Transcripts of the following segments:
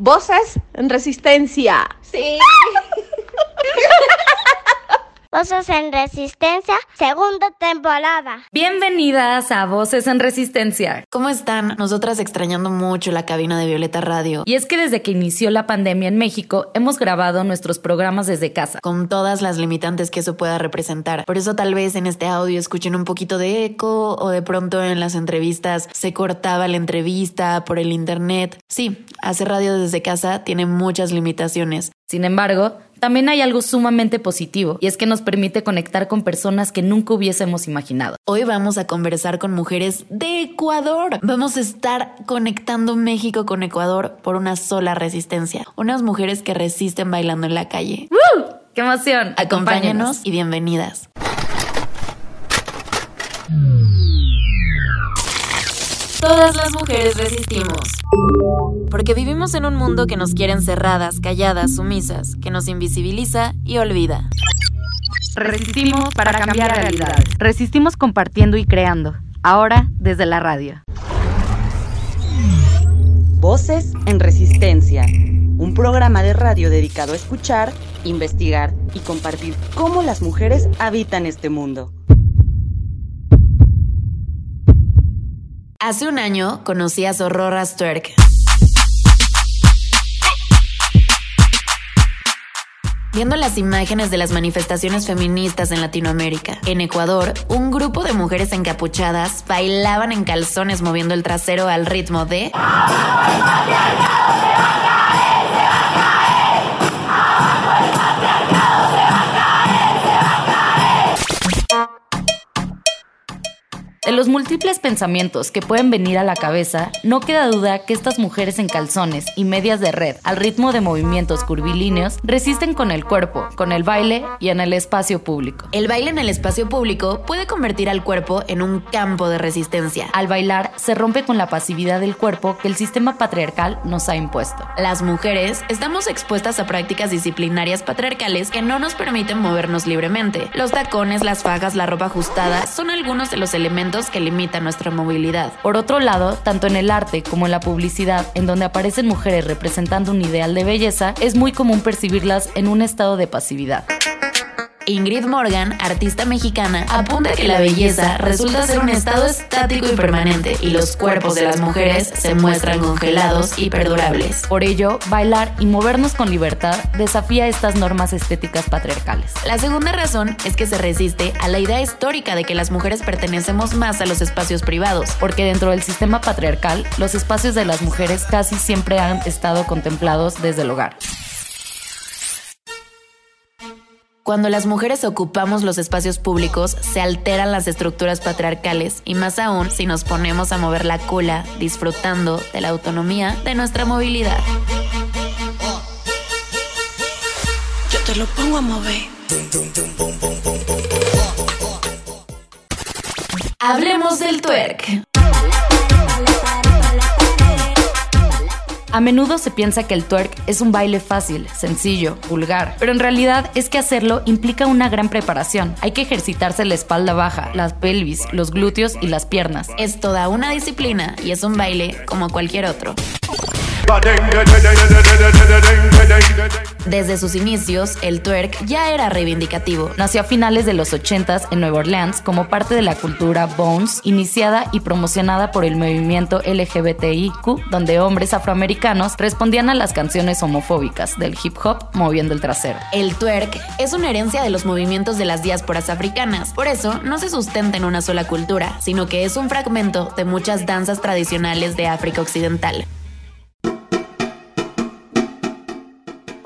Voces en resistencia. Sí. Voces en Resistencia, segunda temporada. Bienvenidas a Voces en Resistencia. ¿Cómo están? Nosotras extrañando mucho la cabina de Violeta Radio. Y es que desde que inició la pandemia en México, hemos grabado nuestros programas desde casa. Con todas las limitantes que eso pueda representar. Por eso tal vez en este audio escuchen un poquito de eco o de pronto en las entrevistas se cortaba la entrevista por el internet. Sí, hacer radio desde casa tiene muchas limitaciones. Sin embargo, también hay algo sumamente positivo, y es que nos permite conectar con personas que nunca hubiésemos imaginado. Hoy vamos a conversar con mujeres de Ecuador. Vamos a estar conectando México con Ecuador por una sola resistencia. Unas mujeres que resisten bailando en la calle. ¡Woo! ¡Qué emoción! Acompáñanos y bienvenidas. Todas las mujeres resistimos. Porque vivimos en un mundo que nos quiere encerradas, calladas, sumisas, que nos invisibiliza y olvida. Resistimos para cambiar realidades. Resistimos compartiendo y creando. Ahora desde la radio. Voces en Resistencia. Un programa de radio dedicado a escuchar, investigar y compartir cómo las mujeres habitan este mundo. Hace un año conocí a Zorrora Twerk. Viendo las imágenes de las manifestaciones feministas en Latinoamérica, en Ecuador, un grupo de mujeres encapuchadas bailaban en calzones moviendo el trasero al ritmo de... De los múltiples pensamientos que pueden venir a la cabeza, no queda duda que estas mujeres en calzones y medias de red, al ritmo de movimientos curvilíneos, resisten con el cuerpo, con el baile y en el espacio público. El baile en el espacio público puede convertir al cuerpo en un campo de resistencia. Al bailar, se rompe con la pasividad del cuerpo que el sistema patriarcal nos ha impuesto. Las mujeres estamos expuestas a prácticas disciplinarias patriarcales que no nos permiten movernos libremente. Los tacones, las fajas, la ropa ajustada son algunos de los elementos que limitan nuestra movilidad. Por otro lado, tanto en el arte como en la publicidad, en donde aparecen mujeres representando un ideal de belleza, es muy común percibirlas en un estado de pasividad. Ingrid Morgan, artista mexicana, apunta que la belleza resulta ser un estado estático y permanente y los cuerpos de las mujeres se muestran congelados y perdurables. Por ello, bailar y movernos con libertad desafía estas normas estéticas patriarcales. La segunda razón es que se resiste a la idea histórica de que las mujeres pertenecemos más a los espacios privados, porque dentro del sistema patriarcal, los espacios de las mujeres casi siempre han estado contemplados desde el hogar. Cuando las mujeres ocupamos los espacios públicos, se alteran las estructuras patriarcales y más aún si nos ponemos a mover la cola disfrutando de la autonomía de nuestra movilidad. Yo te lo pongo a mover. Hablemos del twerk. A menudo se piensa que el twerk es un baile fácil, sencillo, vulgar, pero en realidad es que hacerlo implica una gran preparación. Hay que ejercitarse la espalda baja, las pelvis, los glúteos y las piernas. Es toda una disciplina y es un baile como cualquier otro. Desde sus inicios, el twerk ya era reivindicativo. Nació a finales de los 80s en Nueva Orleans como parte de la cultura Bones, iniciada y promocionada por el movimiento LGBTIQ, donde hombres afroamericanos respondían a las canciones homofóbicas del hip hop moviendo el trasero. El twerk es una herencia de los movimientos de las diásporas africanas, por eso no se sustenta en una sola cultura, sino que es un fragmento de muchas danzas tradicionales de África Occidental.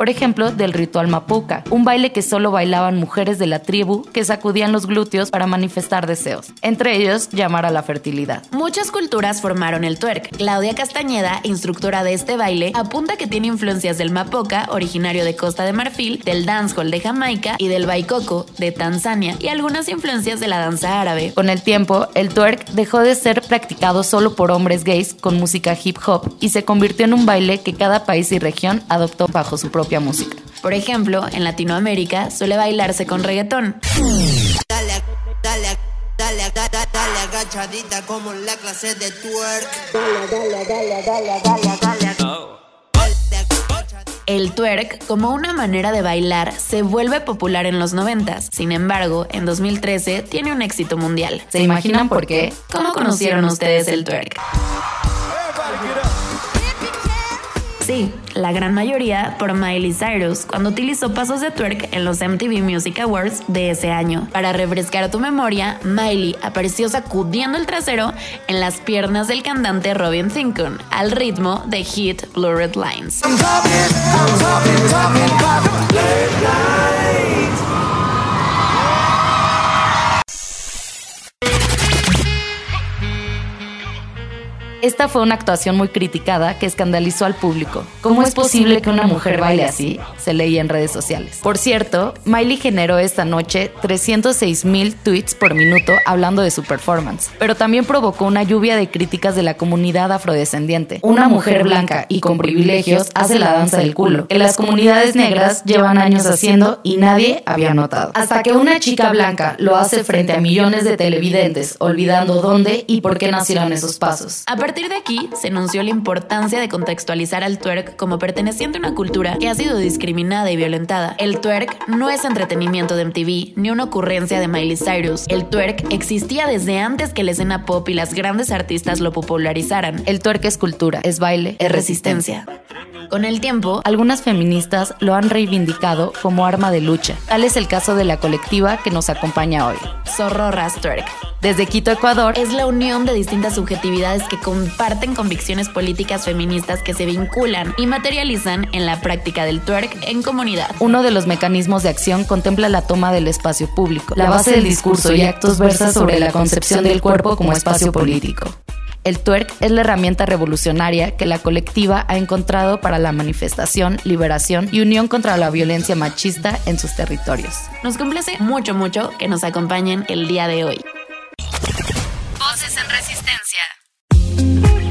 Por ejemplo, del ritual mapuca, un baile que solo bailaban mujeres de la tribu que sacudían los glúteos para manifestar deseos, entre ellos llamar a la fertilidad. Muchas culturas formaron el twerk. Claudia Castañeda, instructora de este baile, apunta que tiene influencias del mapoca, originario de Costa de Marfil, del dancehall de Jamaica y del baikoko de Tanzania, y algunas influencias de la danza árabe. Con el tiempo, el twerk dejó de ser practicado solo por hombres gays con música hip hop y se convirtió en un baile que cada país y región adoptó bajo su propia música. Por ejemplo, en Latinoamérica suele bailarse con reggaetón. Dale, dale, dale, dale, dale, agachadita como en la clase de twerk. El twerk, como una manera de bailar, se vuelve popular en los 90. Sin embargo, en 2013 tiene un éxito mundial. ¿Se imaginan por qué? ¿Cómo conocieron ustedes el twerk? Sí, la gran mayoría por Miley Cyrus, cuando utilizó pasos de twerk en los MTV Music Awards de ese año. Para refrescar tu memoria, Miley apareció sacudiendo el trasero en las piernas del cantante Robin Thicke al ritmo de hit Blurred Lines. Esta fue una actuación muy criticada que escandalizó al público. ¿Cómo es posible que una mujer baile así? Se leía en redes sociales. Por cierto, Miley generó esta noche 306 mil tweets por minuto hablando de su performance, pero también provocó una lluvia de críticas de la comunidad afrodescendiente. Una mujer blanca y con privilegios hace la danza del culo, que las comunidades negras llevan años haciendo y nadie había notado. Hasta que una chica blanca lo hace frente a millones de televidentes, olvidando dónde y por qué nacieron esos pasos. Partir de aquí se anunció la importancia de contextualizar al twerk como perteneciente a una cultura que ha sido discriminada y violentada. El twerk no es entretenimiento de MTV ni una ocurrencia de Miley Cyrus. El twerk existía desde antes que la escena pop y las grandes artistas lo popularizaran. El twerk es cultura, es baile, Es resistencia. Con el tiempo, Algunas feministas lo han reivindicado como arma de lucha. Tal es el caso de la colectiva que nos acompaña hoy. Zorrorras Twerk. Desde Quito, Ecuador, Es la unión de distintas subjetividades que comparten convicciones políticas feministas que se vinculan y materializan en la práctica del twerk en comunidad. uno de los mecanismos de acción contempla la toma del espacio público. La base del discurso y actos versa sobre la concepción del cuerpo como espacio político. El twerk es la herramienta revolucionaria que la colectiva ha encontrado para la manifestación, liberación y unión contra la violencia machista en sus territorios. Nos complace mucho, mucho que nos acompañen el día de hoy. Voces en resistencia. Thank you.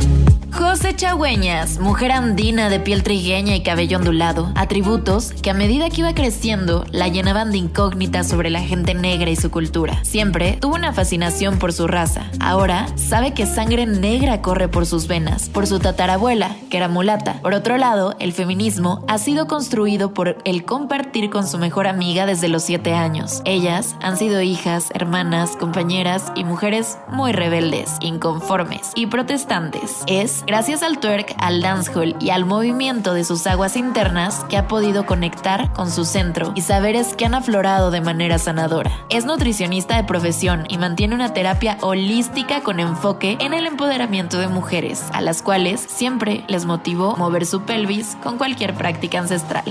José Chagüeñas, mujer andina de piel trigueña y cabello ondulado, atributos que a medida que iba creciendo la llenaban de incógnitas sobre la gente negra y su cultura. Siempre tuvo una fascinación por su raza. Ahora sabe que sangre negra corre por sus venas, por su tatarabuela, que era mulata. Por otro lado, el feminismo ha sido construido por el compartir con su mejor amiga desde los siete años. Ellas han sido hijas, hermanas, compañeras y mujeres muy rebeldes, inconformes y protestantes. Es gracias al twerk, al dancehall y al movimiento de sus aguas internas que ha podido conectar con su centro y saberes que han aflorado de manera sanadora. Es nutricionista de profesión y mantiene una terapia holística con enfoque en el empoderamiento de mujeres, a las cuales siempre les motivó mover su pelvis con cualquier práctica ancestral.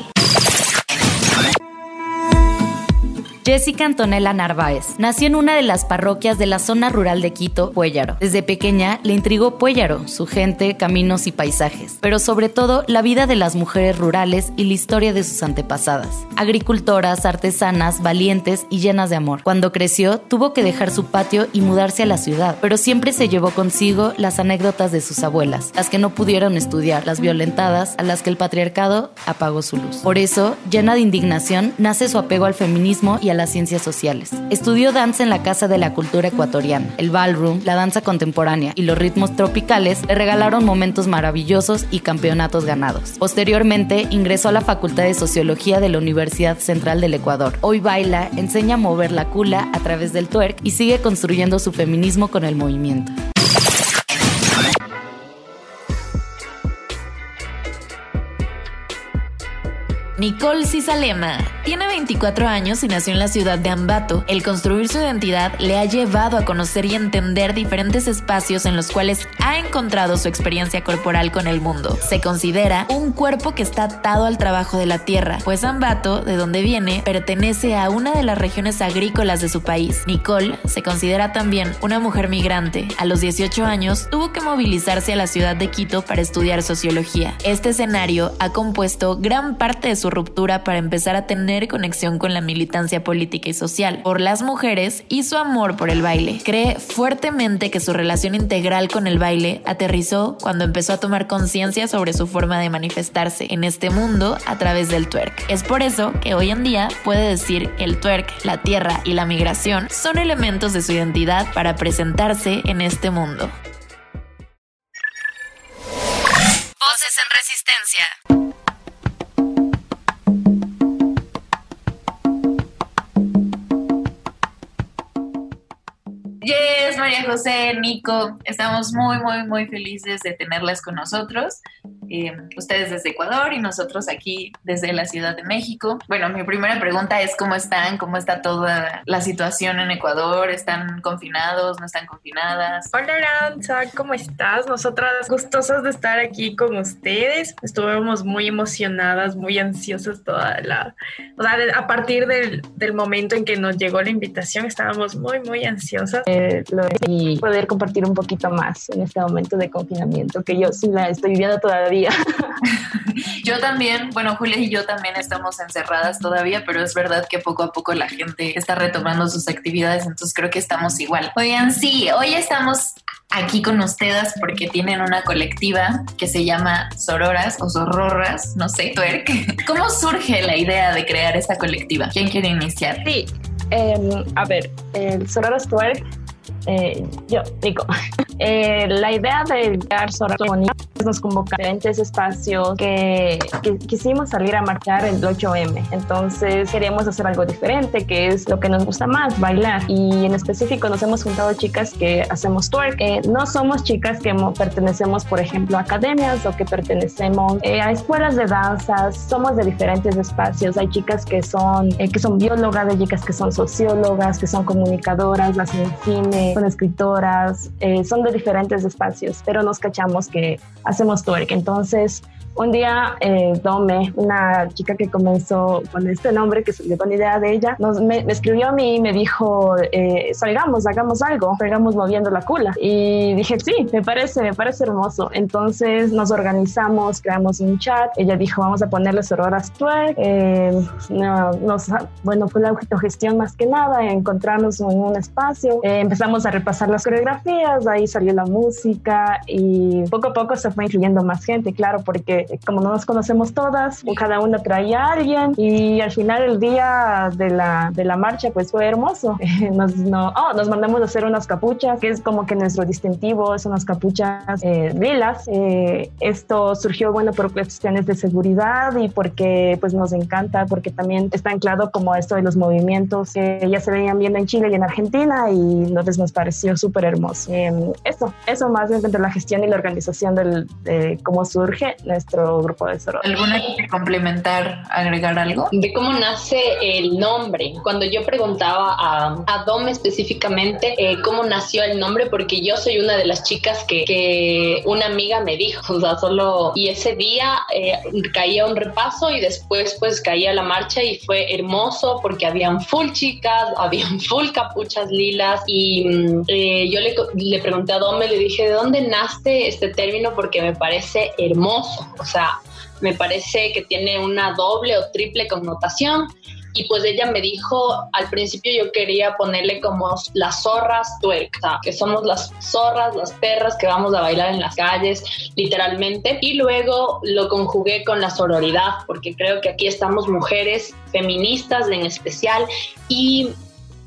Jessica Antonella Narváez nació en una de las parroquias de la zona rural de Quito, Puéllaro. Desde pequeña le intrigó Puéllaro, su gente, caminos y paisajes, pero sobre todo la vida de las mujeres rurales y la historia de sus antepasadas. Agricultoras, artesanas, valientes y llenas de amor. Cuando creció, tuvo que dejar su patio y mudarse a la ciudad, pero siempre se llevó consigo las anécdotas de sus abuelas, las que no pudieron estudiar, las violentadas, a las que el patriarcado apagó su luz. Por eso, llena de indignación, nace su apego al feminismo y las ciencias sociales. Estudió danza en la Casa de la Cultura Ecuatoriana. El ballroom, la danza contemporánea y los ritmos tropicales le regalaron momentos maravillosos y campeonatos ganados. Posteriormente, ingresó a la Facultad de Sociología de la Universidad Central del Ecuador. Hoy baila, enseña a mover la cula a través del twerk y sigue construyendo su feminismo con el movimiento. Nicole Cisalema, Tiene 24 años y nació en la ciudad de Ambato. El construir su identidad le ha llevado a conocer y entender diferentes espacios en los cuales ha encontrado su experiencia corporal con el mundo. Se considera un cuerpo que está atado al trabajo de la tierra, pues Ambato, de donde viene, pertenece a una de las regiones agrícolas de su país. Nicole se considera también una mujer migrante. A los 18 años tuvo que movilizarse a la ciudad de Quito para estudiar sociología. Este escenario ha compuesto gran parte de su ruptura para empezar a tener conexión con la militancia política y social, por las mujeres y su amor por el baile. Cree fuertemente que su relación integral con el baile aterrizó cuando empezó a tomar conciencia sobre su forma de manifestarse en este mundo a través del twerk. Es por eso que hoy en día puede decir que el twerk, la tierra y la migración son elementos de su identidad para presentarse en este mundo. Voces en resistencia. Yes, María José, Nico, estamos muy, muy, muy felices de tenerlas con nosotros. Eh, ustedes desde Ecuador y nosotros aquí desde la Ciudad de México. Bueno, mi primera pregunta es cómo están, cómo está toda la situación en Ecuador, ¿están confinados, no están confinadas? Hola Aranza, ¿cómo estás? Nosotras gustosas de estar aquí con ustedes. Estuvimos muy emocionadas, muy ansiosas toda la... O sea, a partir del, del momento en que nos llegó la invitación, estábamos muy, muy ansiosas eh, y poder compartir un poquito más en este momento de confinamiento que yo sí la estoy viviendo todavía. yo también, bueno, Julia y yo también estamos encerradas todavía, pero es verdad que poco a poco la gente está retomando sus actividades, entonces creo que estamos igual. Oigan, sí, hoy estamos aquí con ustedes porque tienen una colectiva que se llama Sororas o Sororras, no sé, twerk. ¿Cómo surge la idea de crear esta colectiva? ¿Quién quiere iniciar? Sí, eh, a ver, el Sororas Twerk eh, yo digo, eh, la idea de crear Sorority nos convoca a diferentes espacios que, quisimos salir a marchar el 8M. Entonces queríamos hacer algo diferente, que es lo que nos gusta más, bailar. Y en específico nos hemos juntado chicas que hacemos twerk. Eh, no somos chicas que pertenecemos, por ejemplo, a academias o que pertenecemos eh, a escuelas de danzas. Somos de diferentes espacios. Hay chicas que son, que son biólogas, hay chicas que son sociólogas, que son comunicadoras, las en cine son escritoras, eh, son de diferentes espacios, pero nos cachamos que hacemos twerk. Entonces, un día, eh, Dome, una chica que comenzó con este nombre, que salió con idea de ella, nos, me, escribió a mí y me dijo, eh, salgamos, hagamos algo, salgamos moviendo la cula. Y dije, sí, me parece, me parece hermoso. Entonces nos organizamos, creamos un chat. Ella dijo, vamos a ponerle sororas twerk. Eh, nos, bueno, fue la autogestión más que nada, encontrarnos en un espacio. Eh, empezamos a repasar las coreografías, ahí salió la música y poco a poco se fue incluyendo más gente, claro, porque como no nos conocemos todas, cada una traía a alguien y al final el día de la, de la marcha pues fue hermoso. nos, no, oh, nos mandamos a hacer unas capuchas, que es como que nuestro distintivo, son unas capuchas eh, lilas. Eh, esto surgió, bueno, por cuestiones de seguridad y porque pues nos encanta, porque también está anclado como esto de los movimientos que ya se venían viendo en Chile y en Argentina y nos, nos pareció súper hermoso. Eh, eso, eso más entre la gestión y la organización del, de cómo surge nuestro grupo de Soror. ¿Alguna que complementar, agregar algo? De cómo nace el nombre. Cuando yo preguntaba a, a Dom específicamente eh, cómo nació el nombre, porque yo soy una de las chicas que, que una amiga me dijo, o sea, solo, y ese día eh, caía un repaso y después pues caía la marcha y fue hermoso porque habían full chicas, habían full capuchas lilas y mm, eh, yo le, le pregunté a Dome, le dije, ¿de dónde nace este término? Porque me parece hermoso. O sea, me parece que tiene una doble o triple connotación. Y pues ella me dijo, al principio yo quería ponerle como las zorras tuerca, que somos las zorras, las perras que vamos a bailar en las calles, literalmente. Y luego lo conjugué con la sororidad, porque creo que aquí estamos mujeres feministas en especial y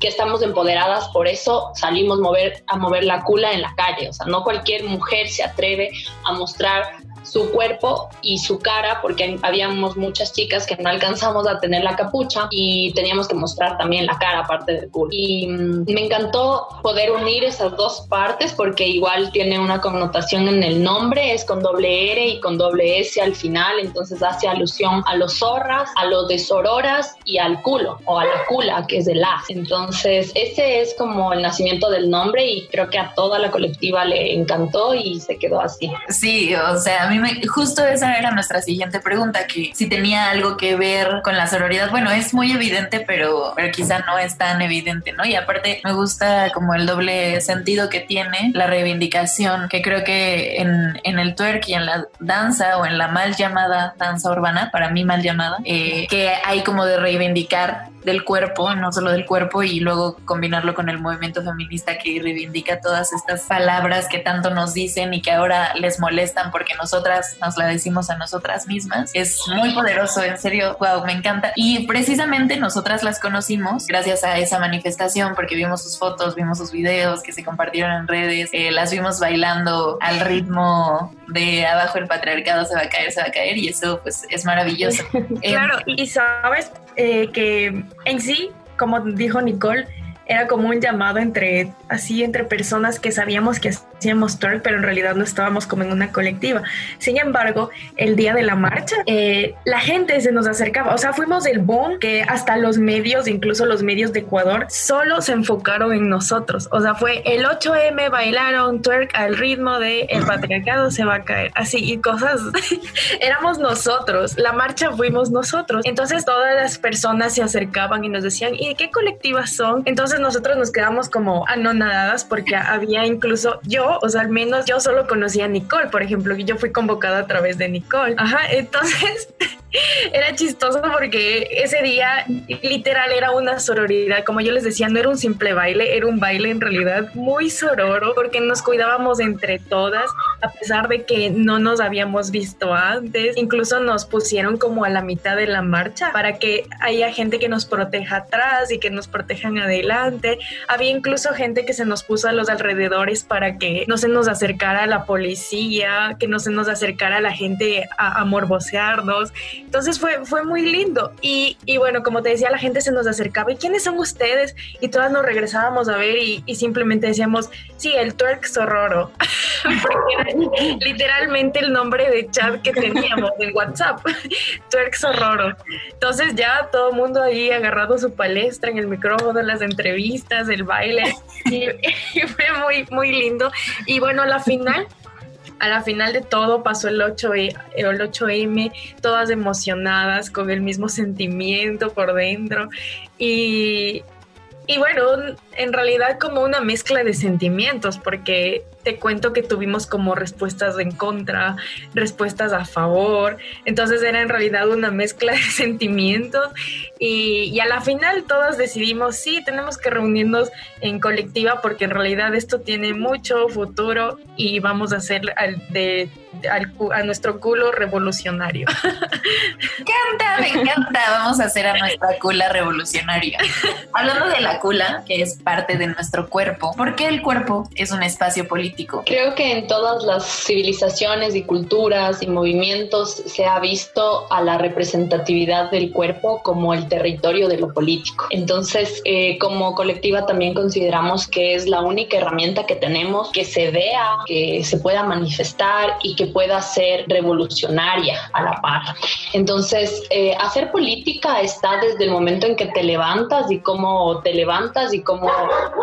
que estamos empoderadas, por eso salimos a mover la cula en la calle. O sea, no cualquier mujer se atreve a mostrar su cuerpo y su cara, porque habíamos muchas chicas que no alcanzamos a tener la capucha y teníamos que mostrar también la cara aparte del culo. Y mm, me encantó poder unir esas dos partes porque igual tiene una connotación en el nombre, es con doble R y con doble S al final, entonces hace alusión a los zorras, a los de sororas y al culo o a la cula, que es de las. Entonces, ese es como el nacimiento del nombre y creo que a toda la colectiva le encantó y se quedó así. Sí, o sea, a mí justo esa era nuestra siguiente pregunta, que si tenía algo que ver con la sororidad. Bueno, es muy evidente, pero, pero quizá no es tan evidente, ¿no? Y aparte me gusta como el doble sentido que tiene la reivindicación, que creo que en, en el twerk y en la danza o en la mal llamada danza urbana, para mí mal llamada, eh, que hay como de reivindicar del cuerpo, no solo del cuerpo, y luego combinarlo con el movimiento feminista que reivindica todas estas palabras que tanto nos dicen y que ahora les molestan porque nosotras nos la decimos a nosotras mismas. Es muy poderoso, en serio, wow, me encanta. Y precisamente nosotras las conocimos gracias a esa manifestación porque vimos sus fotos, vimos sus videos que se compartieron en redes, eh, las vimos bailando al ritmo de abajo el patriarcado se va a caer, se va a caer y eso pues es maravilloso. claro, y sabes eh, que en sí, como dijo Nicole, era como un llamado entre así entre personas que sabíamos que hacíamos twerk, pero en realidad no estábamos como en una colectiva. Sin embargo, el día de la marcha, eh, la gente se nos acercaba, o sea, fuimos el boom que hasta los medios, incluso los medios de Ecuador, solo se enfocaron en nosotros. O sea, fue el 8M bailaron twerk al ritmo de el patriarcado se va a caer, así y cosas. Éramos nosotros, la marcha fuimos nosotros. Entonces todas las personas se acercaban y nos decían, ¿y qué colectivas son? Entonces nosotros nos quedamos como anonadadas porque había incluso yo, o sea, al menos yo solo conocía a Nicole, por ejemplo, y yo fui convocada a través de Nicole. Ajá, entonces era chistoso porque ese día literal era una sororidad, como yo les decía, no era un simple baile, era un baile en realidad muy sororo porque nos cuidábamos entre todas, a pesar de que no nos habíamos visto antes, incluso nos pusieron como a la mitad de la marcha para que haya gente que nos proteja atrás y que nos protejan adelante. Había incluso gente que se nos puso a los alrededores para que no se nos acercara la policía, que no se nos acercara la gente a, a morbosearnos. Entonces fue, fue muy lindo. Y, y, bueno, como te decía, la gente se nos acercaba y ¿quiénes son ustedes? Y todas nos regresábamos a ver y, y simplemente decíamos, sí, el twerk zorroro. Porque literalmente el nombre de chat que teníamos en WhatsApp. twerk zorroro. Entonces ya todo el mundo ahí agarrado su palestra en el micrófono, las entrevistas, el baile. Y, y fue muy, muy lindo. Y bueno, la final a la final de todo pasó el 8 e, el 8M, todas emocionadas, con el mismo sentimiento por dentro. Y, y bueno, en realidad como una mezcla de sentimientos, porque te cuento que tuvimos como respuestas en contra, respuestas a favor, entonces era en realidad una mezcla de sentimientos y, a la final todos decidimos, sí, tenemos que reunirnos en colectiva porque en realidad esto tiene mucho futuro y vamos a hacer al, de, al, a nuestro culo revolucionario. Me encanta, me encanta, vamos a hacer a nuestra cula revolucionaria. Hablando de la cula, que es parte de nuestro cuerpo, ¿por qué el cuerpo es un espacio político? Creo que en todas las civilizaciones y culturas y movimientos se ha visto a la representatividad del cuerpo como el territorio de lo político. Entonces, eh, como colectiva también consideramos que es la única herramienta que tenemos que se vea, que se pueda manifestar y que pueda ser revolucionaria a la par. Entonces, eh, hacer política está desde el momento en que te levantas y cómo te levantas y cómo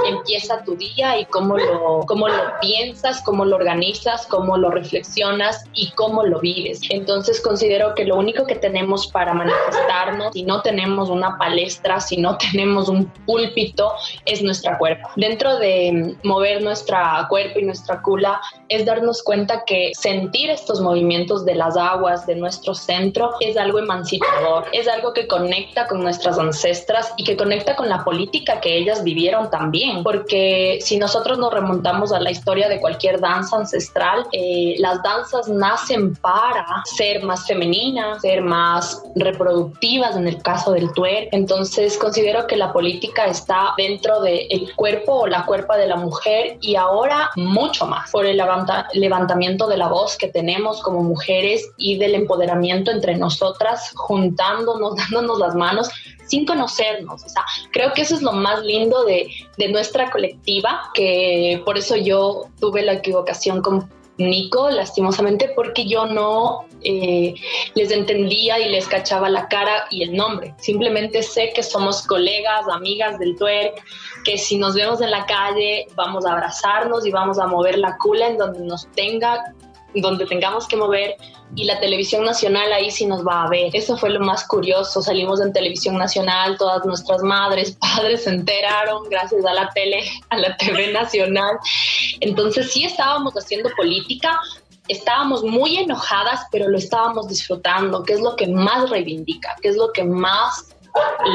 empieza tu día y cómo lo, cómo lo piensas cómo lo organizas, cómo lo reflexionas y cómo lo vives. Entonces considero que lo único que tenemos para manifestarnos, si no tenemos una palestra, si no tenemos un púlpito, es nuestra cuerpo. Dentro de mover nuestra cuerpo y nuestra cula es darnos cuenta que sentir estos movimientos de las aguas de nuestro centro es algo emancipador, es algo que conecta con nuestras ancestras y que conecta con la política que ellas vivieron también, porque si nosotros nos remontamos a la historia de de cualquier danza ancestral, eh, las danzas nacen para ser más femeninas, ser más reproductivas en el caso del twerk. Entonces considero que la política está dentro del cuerpo o la cuerpa de la mujer y ahora mucho más por el levanta levantamiento de la voz que tenemos como mujeres y del empoderamiento entre nosotras, juntándonos, dándonos las manos sin conocernos. O sea, creo que eso es lo más lindo de, de nuestra colectiva, que por eso yo tuve la equivocación con Nico, lastimosamente, porque yo no eh, les entendía y les cachaba la cara y el nombre. Simplemente sé que somos colegas, amigas del twerk, que si nos vemos en la calle vamos a abrazarnos y vamos a mover la cula en donde nos tenga donde tengamos que mover y la televisión nacional ahí sí nos va a ver. Eso fue lo más curioso. Salimos en televisión nacional, todas nuestras madres, padres se enteraron gracias a la tele, a la TV nacional. Entonces sí estábamos haciendo política, estábamos muy enojadas, pero lo estábamos disfrutando, que es lo que más reivindica, que es lo que más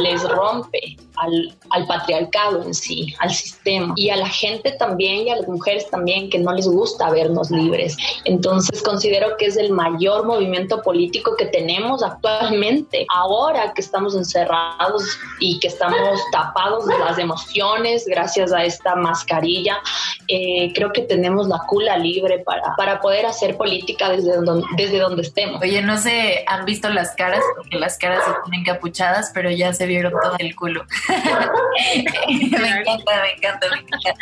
les rompe al, patriarcado en sí, al sistema y a la gente también y a las mujeres también que no les gusta vernos libres. Entonces considero que es el mayor movimiento político que tenemos actualmente, ahora que estamos encerrados y que estamos tapados de las emociones gracias a esta mascarilla. Eh, creo que tenemos la cula libre para, para poder hacer política desde donde, desde donde estemos. Oye, no sé, han visto las caras, porque las caras se tienen capuchadas, pero ya se vieron todo el culo. me encanta, me encanta, me encanta.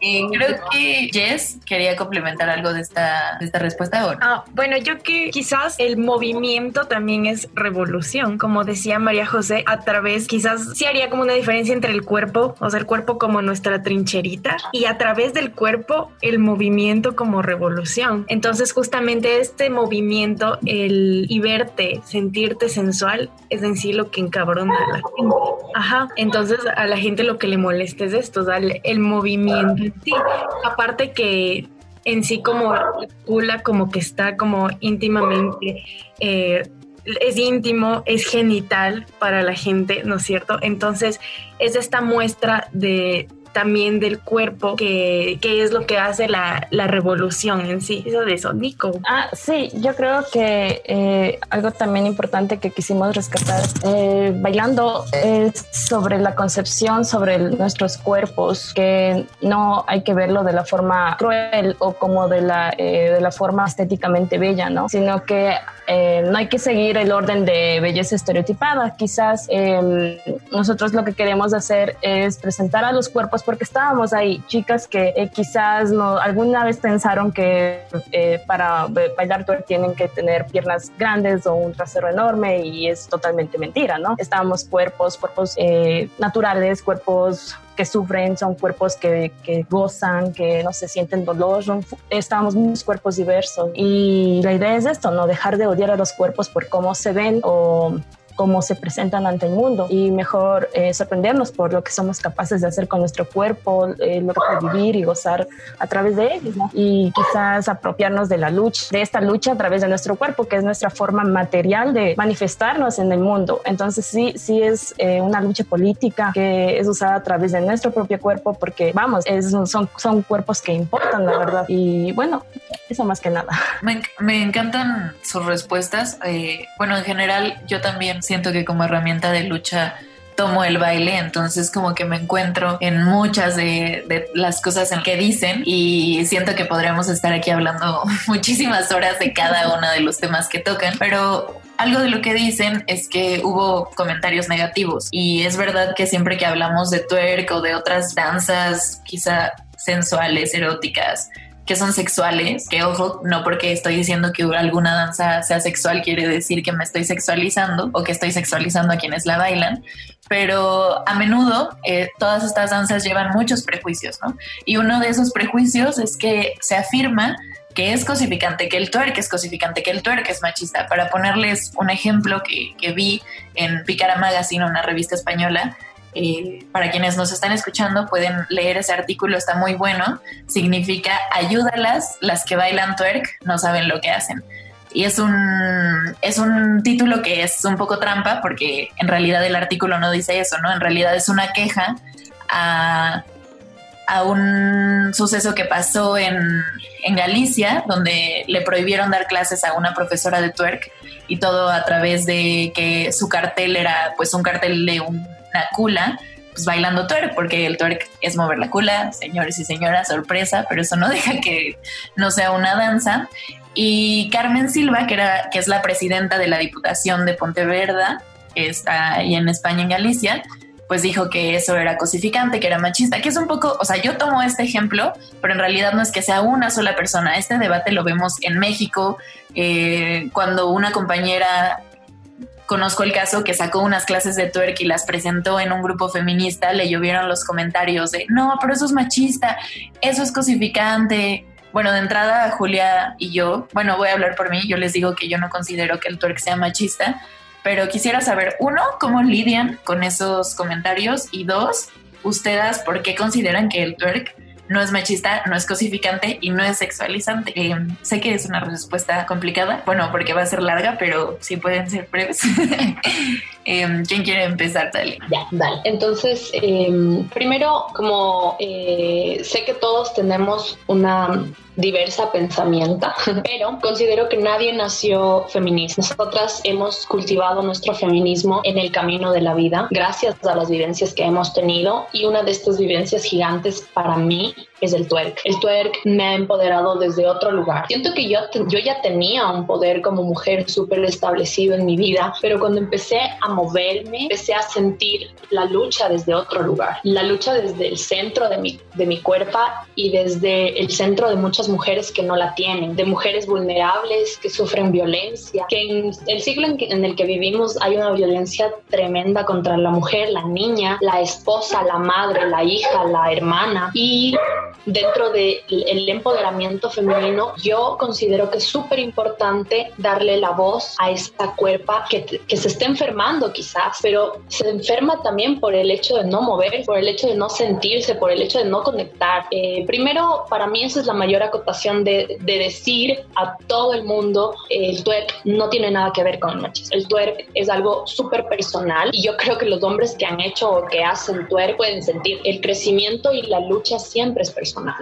Y creo que Jess quería complementar algo de esta, de esta respuesta. ¿o ah, bueno, yo que quizás el movimiento también es revolución, como decía María José, a través, quizás sí haría como una diferencia entre el cuerpo, o sea, el cuerpo como nuestra trincherita, y a través del cuerpo el movimiento como revolución. Entonces, justamente este movimiento, el y verte, sentirte sensual, es en sí lo que encabrona a la gente. Ajá, entonces a la gente lo que le molesta es esto, el movimiento sí. Aparte que en sí como Kula como que está como íntimamente eh, es íntimo, es genital para la gente, ¿no es cierto? Entonces es esta muestra de también del cuerpo, que, es lo que hace la, revolución en sí. Eso de eso, Nico. Ah, sí, yo creo que eh, algo también importante que quisimos rescatar eh, bailando es sobre la concepción sobre nuestros cuerpos, que no hay que verlo de la forma cruel o como de la, eh, de la forma estéticamente bella, ¿no? Sino que no hay que seguir el orden de belleza estereotipada. Quizás em, nosotros lo que queremos hacer es presentar a los cuerpos porque estábamos ahí, chicas que eh, quizás no, alguna vez pensaron que eh, para bailar twerk tienen que tener piernas grandes o un trasero enorme y es totalmente mentira, ¿no? Estábamos cuerpos, cuerpos eh, naturales, cuerpos que sufren, son cuerpos que, que, gozan, que no se sienten dolor, estábamos muchos cuerpos diversos y la idea es esto, no dejar de odiar a los cuerpos por cómo se ven o cómo se presentan ante el mundo y mejor eh, sorprendernos por lo que somos capaces de hacer con nuestro cuerpo, eh, lo que vivir y gozar a través de él y quizás apropiarnos de la lucha, de esta lucha a través de nuestro cuerpo, que es nuestra forma material de manifestarnos en el mundo. Entonces sí, sí es eh, una lucha política que es usada a través de nuestro propio cuerpo porque vamos, es, son, son cuerpos que importan, la verdad. Y bueno, eso más que nada. Me, me encantan sus respuestas. bueno, en general yo también siento que como herramienta de lucha tomo el baile, entonces como que me encuentro en muchas de, las cosas en que dicen y siento que podríamos estar aquí hablando muchísimas horas de cada uno de los temas que tocan, pero algo de lo que dicen es que hubo comentarios negativos y es verdad que siempre que hablamos de twerk o de otras danzas quizá sensuales, eróticas, que son sexuales, que ojo, no porque estoy diciendo que alguna danza sea sexual quiere decir que me estoy sexualizando o que estoy sexualizando a quienes la bailan, pero a menudo eh, todas estas danzas llevan muchos prejuicios, ¿no? Y uno de esos prejuicios es que se afirma que es cosificante, que el twerk es cosificante, que el twerk es machista. Para ponerles un ejemplo que, que vi en Picara Magazine, una revista española, eh, para quienes nos están escuchando pueden leer ese artículo, está muy bueno. Significa ayúdalas, las que bailan twerk no saben lo que hacen. Y es un, es un título que es un poco trampa porque en realidad el artículo no dice eso, ¿no? En realidad es una queja a, a un suceso que pasó en, en Galicia, donde le prohibieron dar clases a una profesora de twerk y todo a través de que su cartel era pues un cartel de un la cula, pues bailando twerk, porque el twerk es mover la cula, señores y señoras, sorpresa, pero eso no deja que no sea una danza. Y Carmen Silva, que, era, que es la presidenta de la Diputación de Pontevedra, que está ahí en España, en Galicia, pues dijo que eso era cosificante, que era machista, que es un poco, o sea, yo tomo este ejemplo, pero en realidad no es que sea una sola persona. Este debate lo vemos en México, eh, cuando una compañera, conozco el caso, que sacó unas clases de twerk y las presentó en un grupo feminista, le llovieron los comentarios de, no, pero eso es machista, eso es cosificante. Bueno, de entrada, Julia y yo, bueno, voy a hablar por mí, yo les digo que yo no considero que el twerk sea machista, pero quisiera saber, uno, cómo lidian con esos comentarios y dos, ustedes, ¿por qué consideran que el twerk no es machista, no es cosificante y no es sexualizante. Eh, sé que es una respuesta complicada, bueno, porque va a ser larga, pero sí pueden ser breves. eh, ¿Quién quiere empezar, Dale? Ya, dale. Entonces, eh, primero, como eh, sé que todos tenemos una diversa pensamiento, pero considero que nadie nació feminista. Nosotras hemos cultivado nuestro feminismo en el camino de la vida gracias a las vivencias que hemos tenido y una de estas vivencias gigantes para mí es el twerk. El twerk me ha empoderado desde otro lugar. Siento que yo, yo ya tenía un poder como mujer súper establecido en mi vida, pero cuando empecé a moverme, empecé a sentir la lucha desde otro lugar, la lucha desde el centro de mi, de mi cuerpo y desde el centro de muchas mujeres que no la tienen, de mujeres vulnerables que sufren violencia, que en el siglo en, en el que vivimos hay una violencia tremenda contra la mujer, la niña, la esposa, la madre, la hija, la hermana y dentro del de empoderamiento femenino, yo considero que es súper importante darle la voz a esta cuerpa que, que, se está enfermando quizás, pero se enferma también por el hecho de no mover, por el hecho de no sentirse, por el hecho de no conectar. Eh, primero, para mí esa es la mayor acotación de, de decir a todo el mundo, eh, el twerk no tiene nada que ver con el machismo. El twerk es algo súper personal y yo creo que los hombres que han hecho o que hacen twerk pueden sentir el crecimiento y la lucha siempre es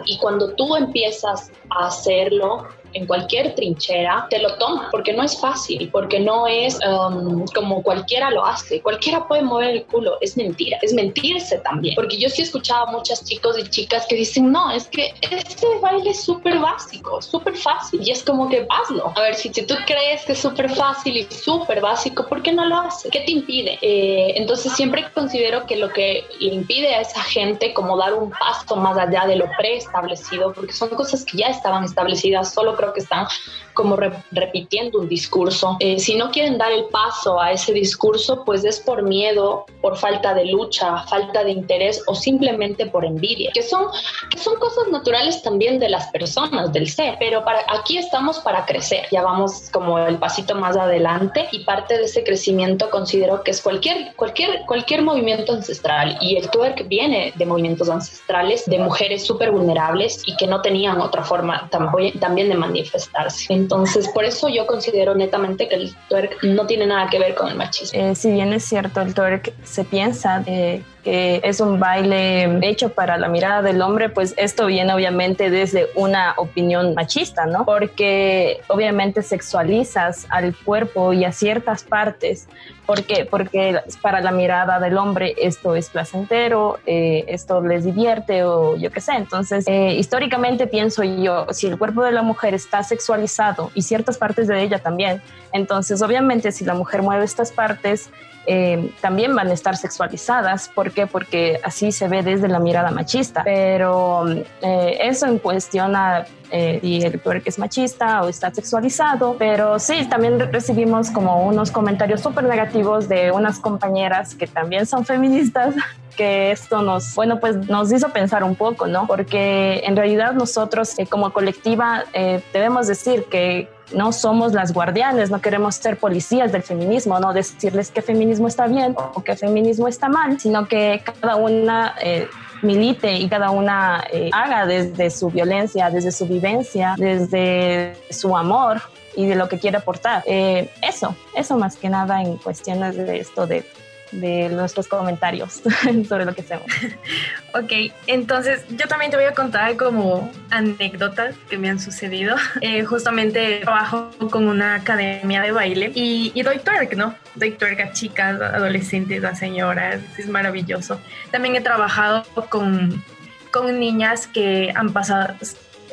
y cuando tú empiezas a hacerlo, en cualquier trinchera, te lo toma, porque no es fácil, porque no es um, como cualquiera lo hace. Cualquiera puede mover el culo, es mentira, es mentirse también. Porque yo sí he escuchado a muchos chicos y chicas que dicen, no, es que este baile es súper básico, súper fácil. Y es como que hazlo. A ver, si, si tú crees que es súper fácil y súper básico, ¿por qué no lo haces? ¿Qué te impide? Eh, entonces siempre considero que lo que le impide a esa gente como dar un paso más allá de lo preestablecido, porque son cosas que ya estaban establecidas, solo creo que están como re repitiendo un discurso. Eh, si no quieren dar el paso a ese discurso, pues es por miedo, por falta de lucha, falta de interés o simplemente por envidia, que son, que son cosas naturales también de las personas, del ser. Pero para, aquí estamos para crecer, ya vamos como el pasito más adelante y parte de ese crecimiento considero que es cualquier, cualquier, cualquier movimiento ancestral y el twerk viene de movimientos ancestrales de mujeres súper vulnerables y que no tenían otra forma también de manifestarse. Entonces, por eso yo considero netamente que el twerk no tiene nada que ver con el machismo. Eh, si bien es cierto, el twerk se piensa de que es un baile hecho para la mirada del hombre, pues esto viene obviamente desde una opinión machista, ¿no? Porque obviamente sexualizas al cuerpo y a ciertas partes. ¿Por qué? Porque para la mirada del hombre esto es placentero, eh, esto les divierte o yo qué sé. Entonces, eh, históricamente pienso yo, si el cuerpo de la mujer está sexualizado y ciertas partes de ella también, entonces obviamente si la mujer mueve estas partes, eh, también van a estar sexualizadas. ¿Por qué? Porque así se ve desde la mirada machista. Pero eh, eso en cuestión a eh, si el twerk es machista o está sexualizado. Pero sí, también recibimos como unos comentarios súper negativos de unas compañeras que también son feministas que esto nos, bueno, pues nos hizo pensar un poco, ¿no? Porque en realidad nosotros eh, como colectiva eh, debemos decir que no somos las guardianes, no queremos ser policías del feminismo, no decirles que feminismo está bien o que feminismo está mal, sino que cada una eh, milite y cada una eh, haga desde su violencia, desde su vivencia, desde su amor y de lo que quiere aportar. Eso, eso más que nada en cuestiones de esto de de nuestros comentarios sobre lo que hacemos. ok, entonces yo también te voy a contar como anécdotas que me han sucedido. Eh, justamente trabajo con una academia de baile y, doy twerk, ¿no? Doy twerk a chicas, adolescentes, a señoras, es maravilloso. También he trabajado con, con niñas que han pasado,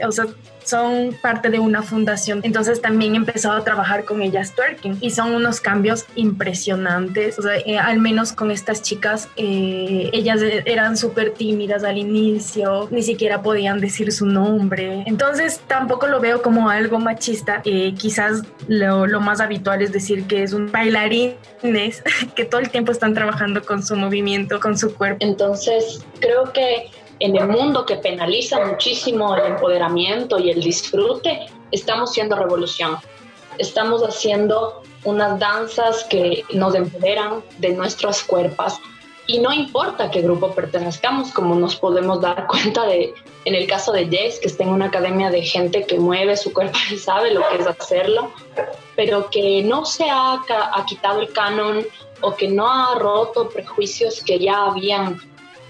o sea, son parte de una fundación, entonces también he empezado a trabajar con ellas twerking y son unos cambios impresionantes, o sea, eh, al menos con estas chicas, eh, ellas eran súper tímidas al inicio, ni siquiera podían decir su nombre, entonces tampoco lo veo como algo machista, eh, quizás lo, lo más habitual es decir que es un bailarines que todo el tiempo están trabajando con su movimiento, con su cuerpo. Entonces, creo que en el mundo que penaliza muchísimo el empoderamiento y el disfrute, estamos siendo revolución. Estamos haciendo unas danzas que nos empoderan de nuestras cuerpos y no importa qué grupo pertenezcamos, como nos podemos dar cuenta de, en el caso de Jess, que está en una academia de gente que mueve su cuerpo y sabe lo que es hacerlo, pero que no se ha, ha quitado el canon o que no ha roto prejuicios que ya habían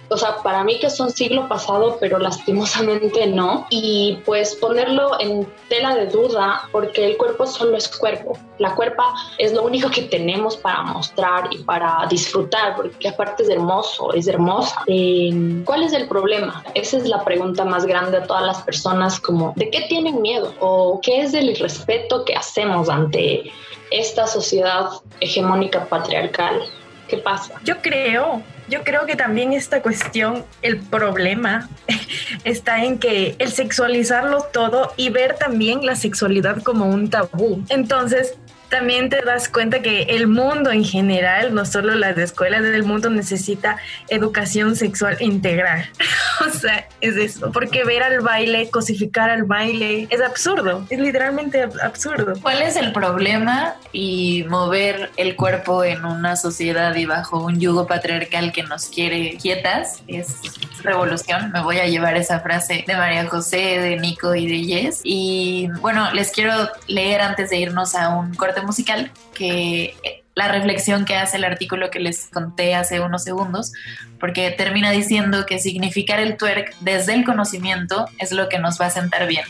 o sea, para mí que es siglo pasado, pero lastimosamente no. Y pues ponerlo en tela de duda, porque el cuerpo solo es cuerpo. La cuerpa es lo único que tenemos para mostrar y para disfrutar, porque aparte es hermoso, es hermosa. Eh, ¿Cuál es el problema? Esa es la pregunta más grande a todas las personas, como, ¿de qué tienen miedo? ¿O qué es el irrespeto que hacemos ante esta sociedad hegemónica patriarcal? ¿Qué pasa? Yo creo yo creo que también esta cuestión, el problema está en que el sexualizarlo todo y ver también la sexualidad como un tabú. Entonces, también te das cuenta que el mundo en general, no solo las escuelas del mundo, necesita educación sexual integral. o sea, es eso. Porque ver al baile, cosificar al baile, es absurdo. Es literalmente absurdo. ¿Cuál es el problema y mover el cuerpo en una sociedad y bajo un yugo patriarcal que nos quiere quietas? Es revolución. Me voy a llevar esa frase de María José, de Nico y de Yes. Y bueno, les quiero leer antes de irnos a un corte musical que la reflexión que hace el artículo que les conté hace unos segundos, porque termina diciendo que significar el twerk desde el conocimiento es lo que nos va a sentar bien.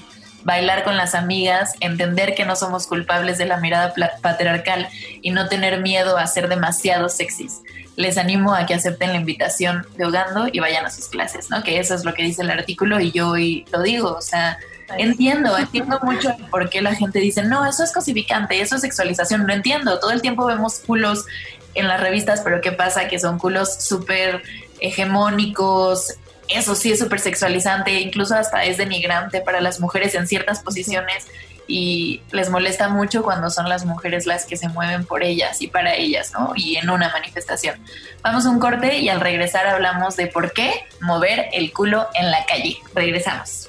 Bailar con las amigas, entender que no somos culpables de la mirada patriarcal y no tener miedo a ser demasiado sexys. Les animo a que acepten la invitación de Hogando y vayan a sus clases, ¿no? Que eso es lo que dice el artículo y yo hoy lo digo, o sea, Entiendo, entiendo mucho por qué la gente dice, no, eso es cosificante, eso es sexualización, lo entiendo, todo el tiempo vemos culos en las revistas, pero ¿qué pasa? Que son culos súper hegemónicos, eso sí es súper sexualizante, incluso hasta es denigrante para las mujeres en ciertas posiciones y les molesta mucho cuando son las mujeres las que se mueven por ellas y para ellas, ¿no? Y en una manifestación. Vamos a un corte y al regresar hablamos de por qué mover el culo en la calle. Regresamos.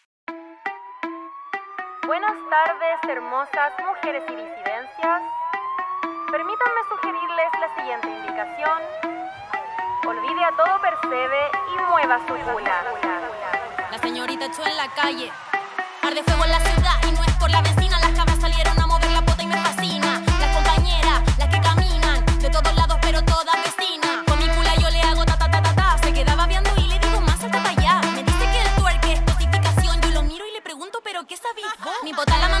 Buenas tardes, hermosas mujeres y disidencias. Permítanme sugerirles la siguiente indicación. Olvide a todo percebe y mueva su cula. La señorita echó en la calle. Arde fuego en la ciudad y no es por la vecina. Las cabras salieron a sabía? Mi bota la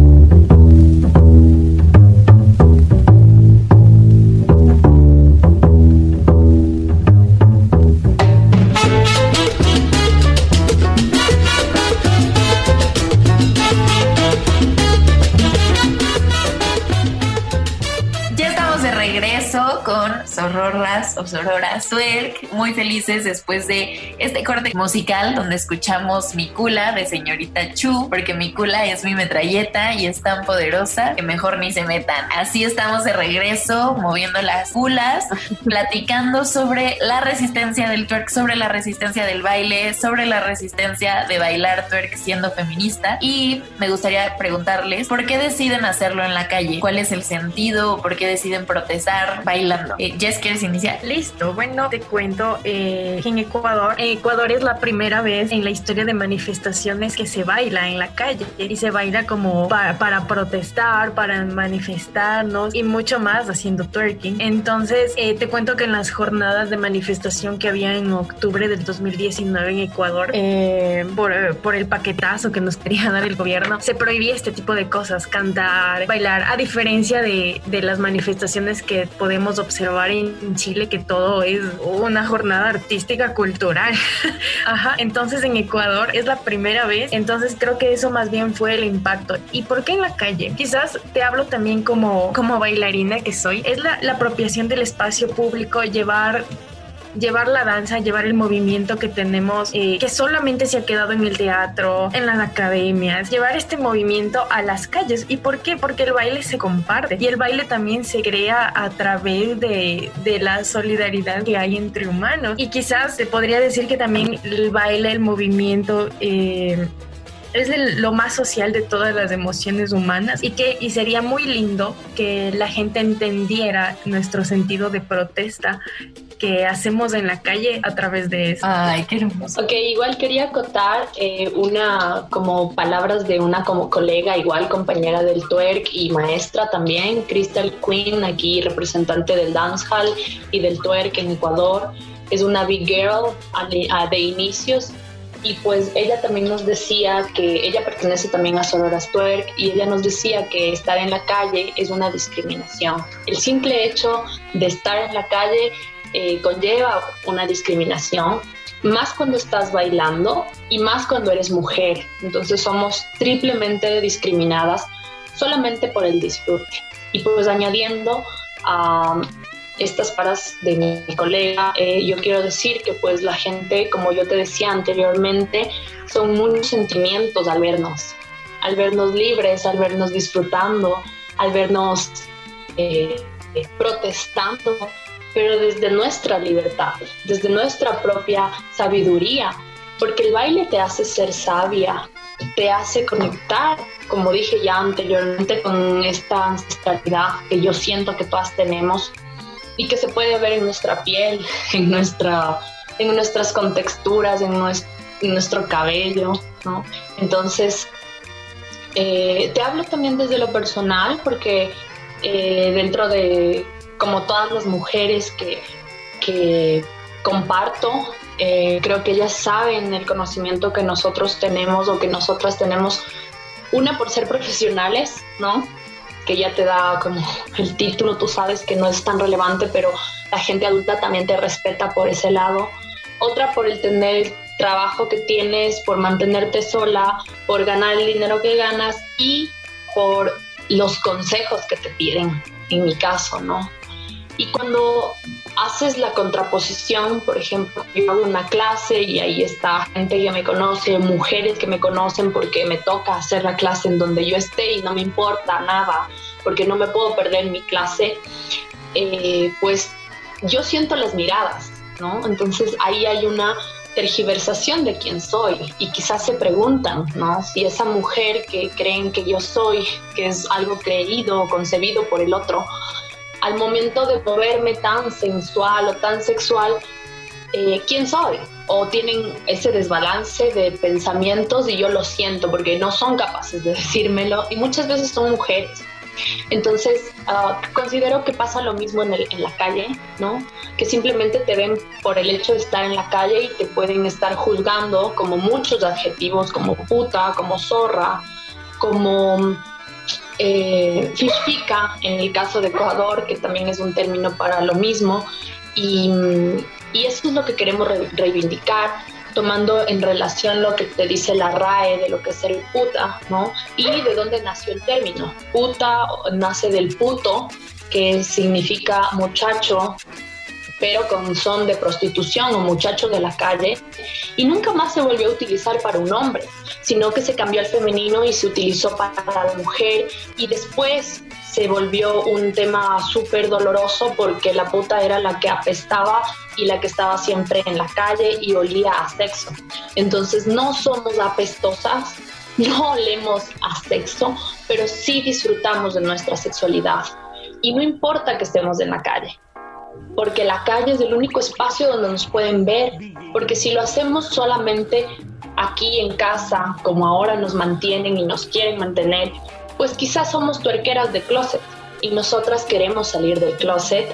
Con Sororras o Sororas Twerk, muy felices después de este corte musical donde escuchamos Mi Cula de señorita Chu, porque Mi Cula es mi metralleta y es tan poderosa que mejor ni se metan. Así estamos de regreso, moviendo las culas, platicando sobre la resistencia del twerk, sobre la resistencia del baile, sobre la resistencia de bailar twerk siendo feminista. Y me gustaría preguntarles, ¿por qué deciden hacerlo en la calle? ¿Cuál es el sentido? ¿Por qué deciden protestar bailando? Eh, ¿quieres iniciar? Listo, bueno, te cuento eh, en Ecuador, Ecuador es la primera vez en la historia de manifestaciones que se baila en la calle y se baila como para, para protestar, para manifestarnos y mucho más haciendo twerking. Entonces, eh, te cuento que en las jornadas de manifestación que había en octubre del 2019 en Ecuador, eh, por, eh, por el paquetazo que nos quería dar el gobierno, se prohibía este tipo de cosas, cantar, bailar, a diferencia de, de las manifestaciones que podemos observar en Chile, que todo es una jornada artística cultural. Ajá, entonces en Ecuador es la primera vez, entonces creo que eso más bien fue el impacto. ¿Y por qué en la calle? Quizás te hablo también como, como bailarina que soy, es la, la apropiación del espacio público, llevar llevar la danza, llevar el movimiento que tenemos, eh, que solamente se ha quedado en el teatro, en las academias, llevar este movimiento a las calles. ¿Y por qué? Porque el baile se comparte y el baile también se crea a través de, de la solidaridad que hay entre humanos. Y quizás se podría decir que también el baile, el movimiento... Eh, es el- lo más social de todas las emociones humanas y que y sería muy lindo que la gente entendiera nuestro sentido de protesta que hacemos en la calle a través de eso. Ay, qué hermoso. Ok, igual quería acotar eh, una como palabras de una como colega, igual compañera del twerk y maestra también, Crystal Queen, aquí representante del dancehall y del twerk en Ecuador. Es una big girl de inicios y pues ella también nos decía que ella pertenece también a Sororas Twerk y ella nos decía que estar en la calle es una discriminación. El simple hecho de estar en la calle eh, conlleva una discriminación, más cuando estás bailando y más cuando eres mujer. Entonces somos triplemente discriminadas solamente por el disfrute. Y pues añadiendo a estas paras de mi colega, eh, yo quiero decir que pues la gente, como yo te decía anteriormente, son muchos sentimientos al vernos, al vernos libres, al vernos disfrutando, al vernos eh, protestando, pero desde nuestra libertad, desde nuestra propia sabiduría, porque el baile te hace ser sabia, te hace conectar, como dije ya anteriormente, con esta ancestralidad que yo siento que todas tenemos y que se puede ver en nuestra piel, en, nuestra, en nuestras contexturas, en nuestro, en nuestro cabello, ¿no? Entonces, eh, te hablo también desde lo personal porque eh, dentro de, como todas las mujeres que, que comparto, eh, creo que ellas saben el conocimiento que nosotros tenemos o que nosotras tenemos, una por ser profesionales, ¿no? Que ya te da como el título, tú sabes que no es tan relevante, pero la gente adulta también te respeta por ese lado. Otra por el tener el trabajo que tienes, por mantenerte sola, por ganar el dinero que ganas y por los consejos que te piden, en mi caso, ¿no? Y cuando haces la contraposición, por ejemplo, yo hago una clase y ahí está gente que me conoce, mujeres que me conocen porque me toca hacer la clase en donde yo esté y no me importa nada. porque no me puedo perder mi clase, eh, pues yo siento las miradas, ¿no? Entonces ahí hay una tergiversación de quién soy y quizás se preguntan, ¿no? Si esa mujer que creen que yo soy, que es algo creído o concebido por el otro, al momento de moverme tan sensual o tan sexual, eh, ¿quién soy? O tienen ese desbalance de pensamientos y yo lo siento porque no son capaces de decírmelo y muchas veces son mujeres entonces, ah, considero que pasa lo mismo en, la calle, ¿no? Que simplemente te ven por el hecho de estar en la calle y te pueden estar juzgando como muchos adjetivos, como puta, como zorra, como eh, en el caso de Ecuador, que también es un término para lo mismo. Y, eso es lo que queremos reivindicar tomando en relación lo que te dice la RAE de lo que es ser puta, ¿no? Y de dónde nació el término. Puta nace del puto, que significa muchacho, pero con son de prostitución o muchacho de la calle, y nunca más se volvió a utilizar para un hombre, sino que se cambió al femenino y se utilizó para la mujer, y después se volvió un tema súper doloroso porque la puta era la que apestaba y la que estaba siempre en la calle y olía a sexo. Entonces no somos apestosas, no olemos a sexo, pero sí disfrutamos de nuestra sexualidad. Y no importa que estemos en la calle, porque la calle es el único espacio donde nos pueden ver, porque si lo hacemos solamente aquí en casa, como ahora nos mantienen y nos quieren mantener, pues quizás somos tuerqueras de closet y nosotras queremos salir del closet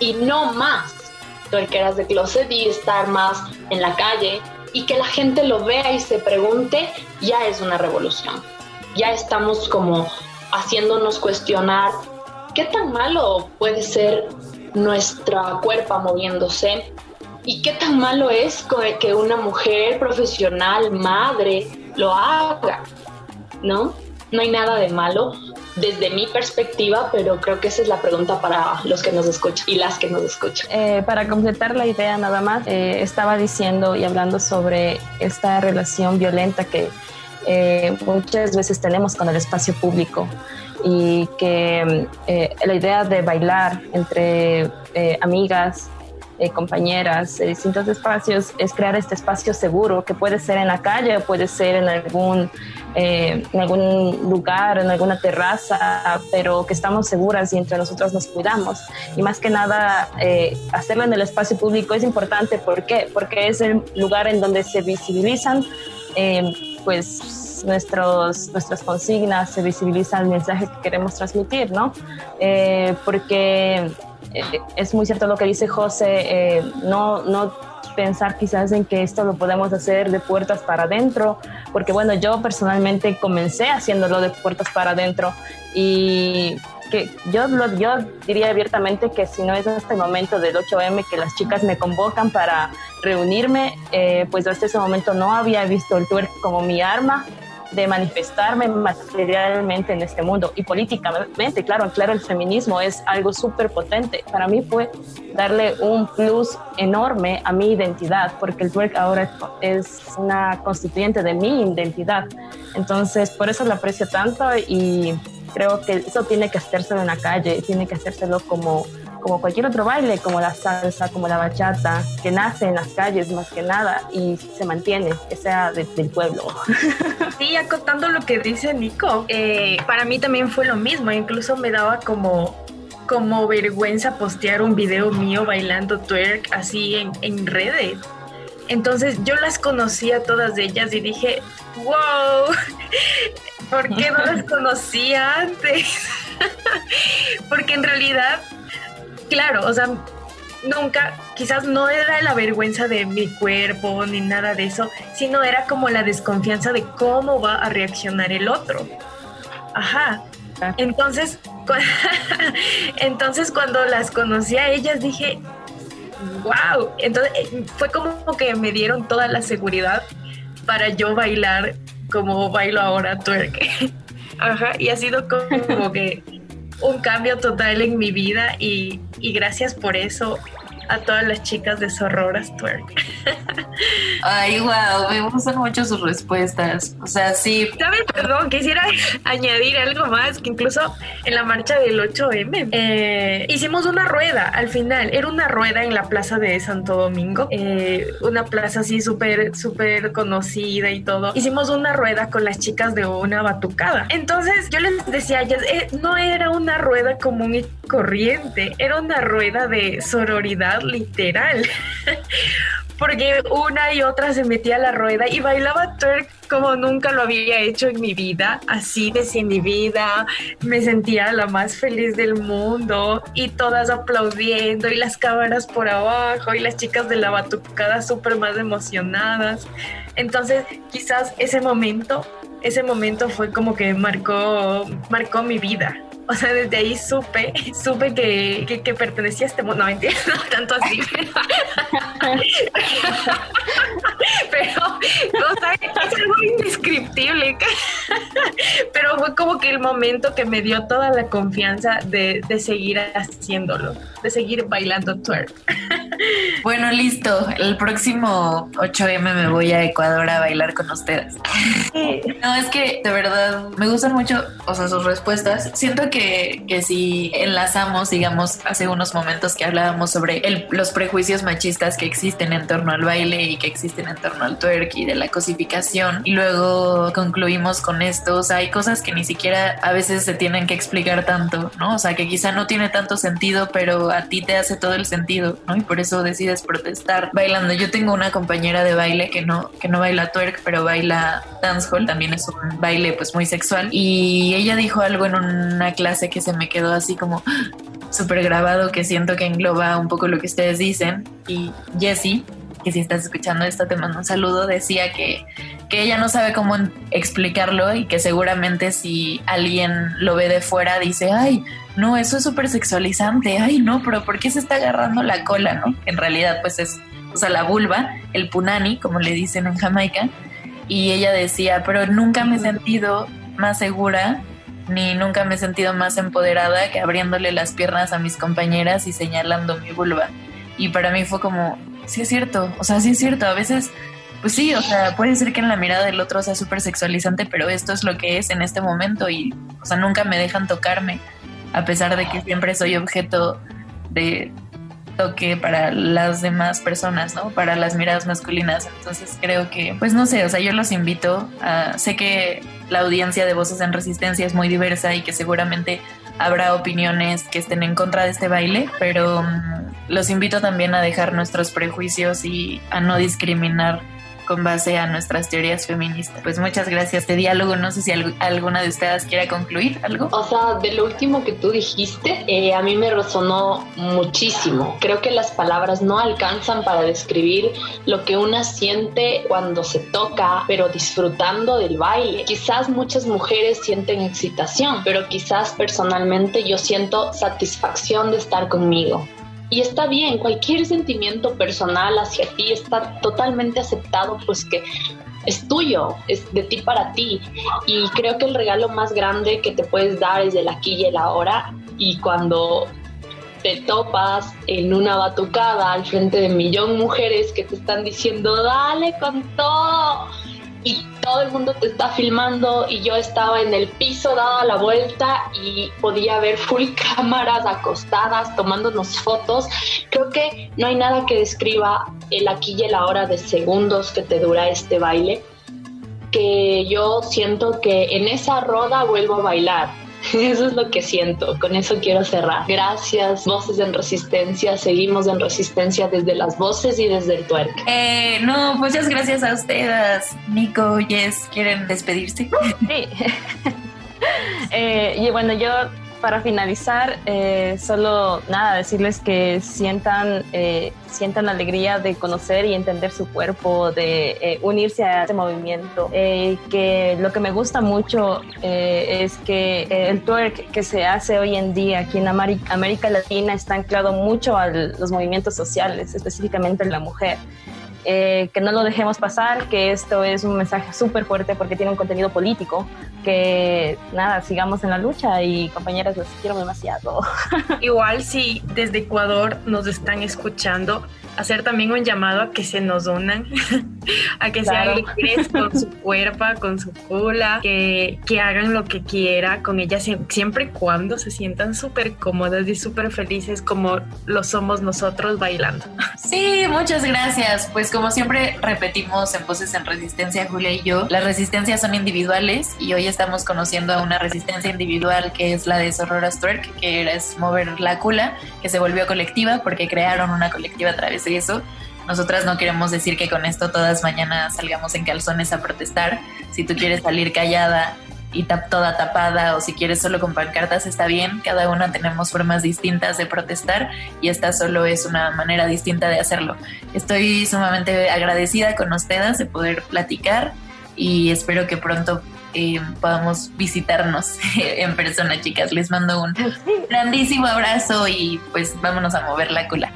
y no más tuerqueras de closet y estar más en la calle y que la gente lo vea y se pregunte, ya es una revolución. Ya estamos como haciéndonos cuestionar qué tan malo puede ser nuestra cuerpo moviéndose y qué tan malo es que una mujer profesional, madre, lo haga, ¿no? no hay nada de malo desde mi perspectiva, pero creo que esa es la pregunta para los que nos escuchan y las que nos escuchan. Eh, para completar la idea nada más, eh, estaba diciendo y hablando sobre esta relación violenta que eh, muchas veces tenemos con el espacio público y que la idea de bailar entre amigas, compañeras, de distintos espacios, es crear este espacio seguro que puede ser en la calle puede ser en algún eh, en algún lugar, en alguna terraza, pero que estamos seguras y entre nosotros nos cuidamos. Y más que nada, eh, hacerlo en el espacio público es importante. ¿Por qué? Porque es el lugar en donde se visibilizan, eh, pues, nuestros, nuestras consignas, se visibiliza el mensaje que queremos transmitir, ¿no? porque es muy cierto lo que dice José, no, no pensar quizás en que esto lo podemos hacer de puertas para adentro, porque bueno, yo personalmente comencé haciéndolo de puertas para adentro y que yo, lo, yo diría abiertamente que si no es este momento del 8M que las chicas me convocan para reunirme, eh, pues hasta ese momento no había visto el twerk como mi arma de manifestarme materialmente en este mundo y políticamente, claro, claro, el feminismo es algo súper potente. Para mí fue darle un plus enorme a mi identidad, porque el twerk ahora es una constituyente de mi identidad. Entonces, por eso lo aprecio tanto y creo que eso tiene que hacérselo en la calle, tiene que hacérselo como como cualquier otro baile, como la salsa, como la bachata, que nace en las calles más que nada y se mantiene, que sea del pueblo. Sí, acotando lo que dice Nico, eh, para mí también fue lo mismo, incluso me daba como como vergüenza postear un video mío bailando twerk así en, en redes. Entonces yo las conocía todas ellas y dije, wow, ¿por qué no las conocía antes? Porque en realidad claro, o sea, nunca, quizás no era la vergüenza de mi cuerpo ni nada de eso, sino era como la desconfianza de cómo va a reaccionar el otro. Ajá. Entonces, entonces cuando las conocí a ellas dije, wow, entonces eh, fue como que me dieron toda la seguridad para yo bailar como bailo ahora twerk. Ajá, y ha sido como que un cambio total en mi vida y, gracias por eso. A todas las chicas de Sororas Twerk. Ay, wow, me gustan mucho sus respuestas. O sea, sí. ¿Sabes? Perdón, quisiera añadir algo más, que incluso en la marcha del 8M eh, hicimos una rueda al final. Era una rueda en la plaza de Santo Domingo, eh, una plaza así súper, súper conocida y todo. Hicimos una rueda con las chicas de una batucada. Entonces yo les decía, ya, eh, no era una rueda común y corriente, era una rueda de sororidad literal. porque una y otra se metía a la rueda y bailaba twerk como nunca lo había hecho en mi vida, así desinhibida, me sentía la más feliz del mundo y todas aplaudiendo y las cámaras por abajo y las chicas de la batucada súper más emocionadas. Entonces quizás ese momento, ese momento fue como que marcó, marcó mi vida. O sea, desde ahí supe, supe que, que, pertenecía a este mundo. No, mentira, no tanto así, pero, pero o sea, es algo indescriptible. Pero fue como que el momento que me dio toda la confianza de, de seguir haciéndolo, de seguir bailando twerk. Bueno, listo. El próximo 8M me voy a Ecuador a bailar con ustedes. No, es que de verdad me gustan mucho, o sea, sus respuestas. Siento que, que si enlazamos, digamos, hace unos momentos que hablábamos sobre el, los prejuicios machistas que existen en torno al baile y que existen en torno al twerk y de la cosificación, y luego concluimos con esto, o sea, hay cosas que ni siquiera a veces se tienen que explicar tanto, ¿no? O sea, que quizá no tiene tanto sentido, pero a ti te hace todo el sentido, ¿no? Y por eso decides protestar bailando. Yo tengo una compañera de baile que no, que no baila twerk, pero baila dancehall, también es un baile pues muy sexual. Y ella dijo algo en una clase que se me quedó así como súper grabado, que siento que engloba un poco lo que ustedes dicen. Y Jessie, que si estás escuchando esto te mando un saludo, decía que, que ella no sabe cómo explicarlo y que seguramente si alguien lo ve de fuera dice, ay, no, eso es súper sexualizante, ay, no, pero ¿por qué se está agarrando la cola, no? En realidad, pues es, o sea, la vulva, el punani, como le dicen en Jamaica, y ella decía, pero nunca me he sentido más segura ni nunca me he sentido más empoderada que abriéndole las piernas a mis compañeras y señalando mi vulva. Y para mí fue como, sí es cierto, o sea, sí es cierto, a veces, pues sí, o sea, puede ser que en la mirada del otro sea súper sexualizante, pero esto es lo que es en este momento y, o sea, nunca me dejan tocarme, a pesar de que siempre soy objeto de toque para las demás personas, ¿no? Para las miradas masculinas. Entonces creo que, pues no sé, o sea, yo los invito a, sé que la audiencia de Voces en Resistencia es muy diversa y que seguramente habrá opiniones que estén en contra de este baile, pero mm, los invito también a dejar nuestros prejuicios y a no discriminar con base a nuestras teorías feministas. Pues muchas gracias. Este diálogo, no sé si alguna de ustedes quiera concluir algo. O sea, de lo último que tú dijiste, eh, a mí me resonó muchísimo. Creo que las palabras no alcanzan para describir lo que una siente cuando se toca, pero disfrutando del baile. Quizás muchas mujeres sienten excitación, pero quizás personalmente yo siento satisfacción de estar conmigo. Y está bien, cualquier sentimiento personal hacia ti está totalmente aceptado, pues que es tuyo, es de ti para ti. Y creo que el regalo más grande que te puedes dar es el aquí y el ahora. Y cuando te topas en una batucada al frente de millón mujeres que te están diciendo, dale con todo y todo el mundo te está filmando y yo estaba en el piso dada la vuelta y podía ver full cámaras acostadas tomándonos fotos. Creo que no hay nada que describa el aquí y el ahora de segundos que te dura este baile que yo siento que en esa roda vuelvo a bailar Eso es lo que siento, con eso quiero cerrar. Gracias, Voces en Resistencia, seguimos en Resistencia desde las voces y desde el twerk. Eh, no, muchas gracias a ustedes. Nico, Jess, ¿quieren despedirse? Sí. eh, y bueno, yo para finalizar, eh, solo nada, decirles que sientan, eh, sientan alegría de conocer y entender su cuerpo, de eh, unirse a este movimiento. que lo que me gusta mucho es que el twerk que se hace hoy en día aquí en América Latina está anclado mucho a los movimientos sociales, específicamente en la mujer eh, que no lo dejemos pasar, que esto es un mensaje súper fuerte porque tiene un contenido político, que nada, sigamos en la lucha y compañeras, los quiero demasiado. Igual si desde Ecuador nos están escuchando, hacer también un llamado a que se nos unan, a que Claro. sean libres con su cuerpo, con su cula, que, que hagan lo que quiera con ellas sie- siempre y cuando se sientan súper cómodas y súper felices como lo somos nosotros bailando. Sí, muchas gracias. Pues como siempre repetimos en Voces en Resistencia, Julia y yo, las resistencias son individuales y hoy estamos conociendo a una resistencia individual que es la de Sororas Twerk, que es mover la cula, que se volvió colectiva porque crearon una colectiva a través de eso. Nosotras no queremos decir que con esto todas mañana salgamos en calzones a protestar. Si tú quieres salir callada y tap- toda tapada o si quieres solo con pancartas está bien, cada una tenemos formas distintas de protestar y esta solo es una manera distinta de hacerlo. Estoy sumamente agradecida con ustedes de poder platicar y espero que pronto eh, podamos visitarnos en persona, chicas. Les mando un grandísimo abrazo y pues vámonos a mover la cola.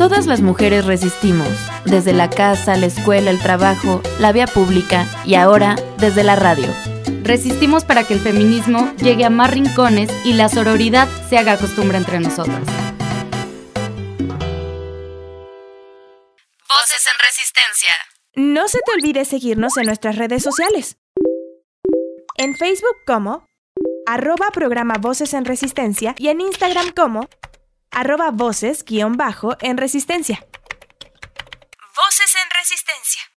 Todas las mujeres resistimos, desde la casa, la escuela, el trabajo, la vía pública y ahora desde la radio. Resistimos para que el feminismo llegue a más rincones y la sororidad se haga costumbre entre nosotras. Voces en Resistencia. No se te olvide seguirnos en nuestras redes sociales. En Facebook como arroba programa Voces en Resistencia y en Instagram como arroba voces guion bajo en Resistencia. Voces en Resistencia.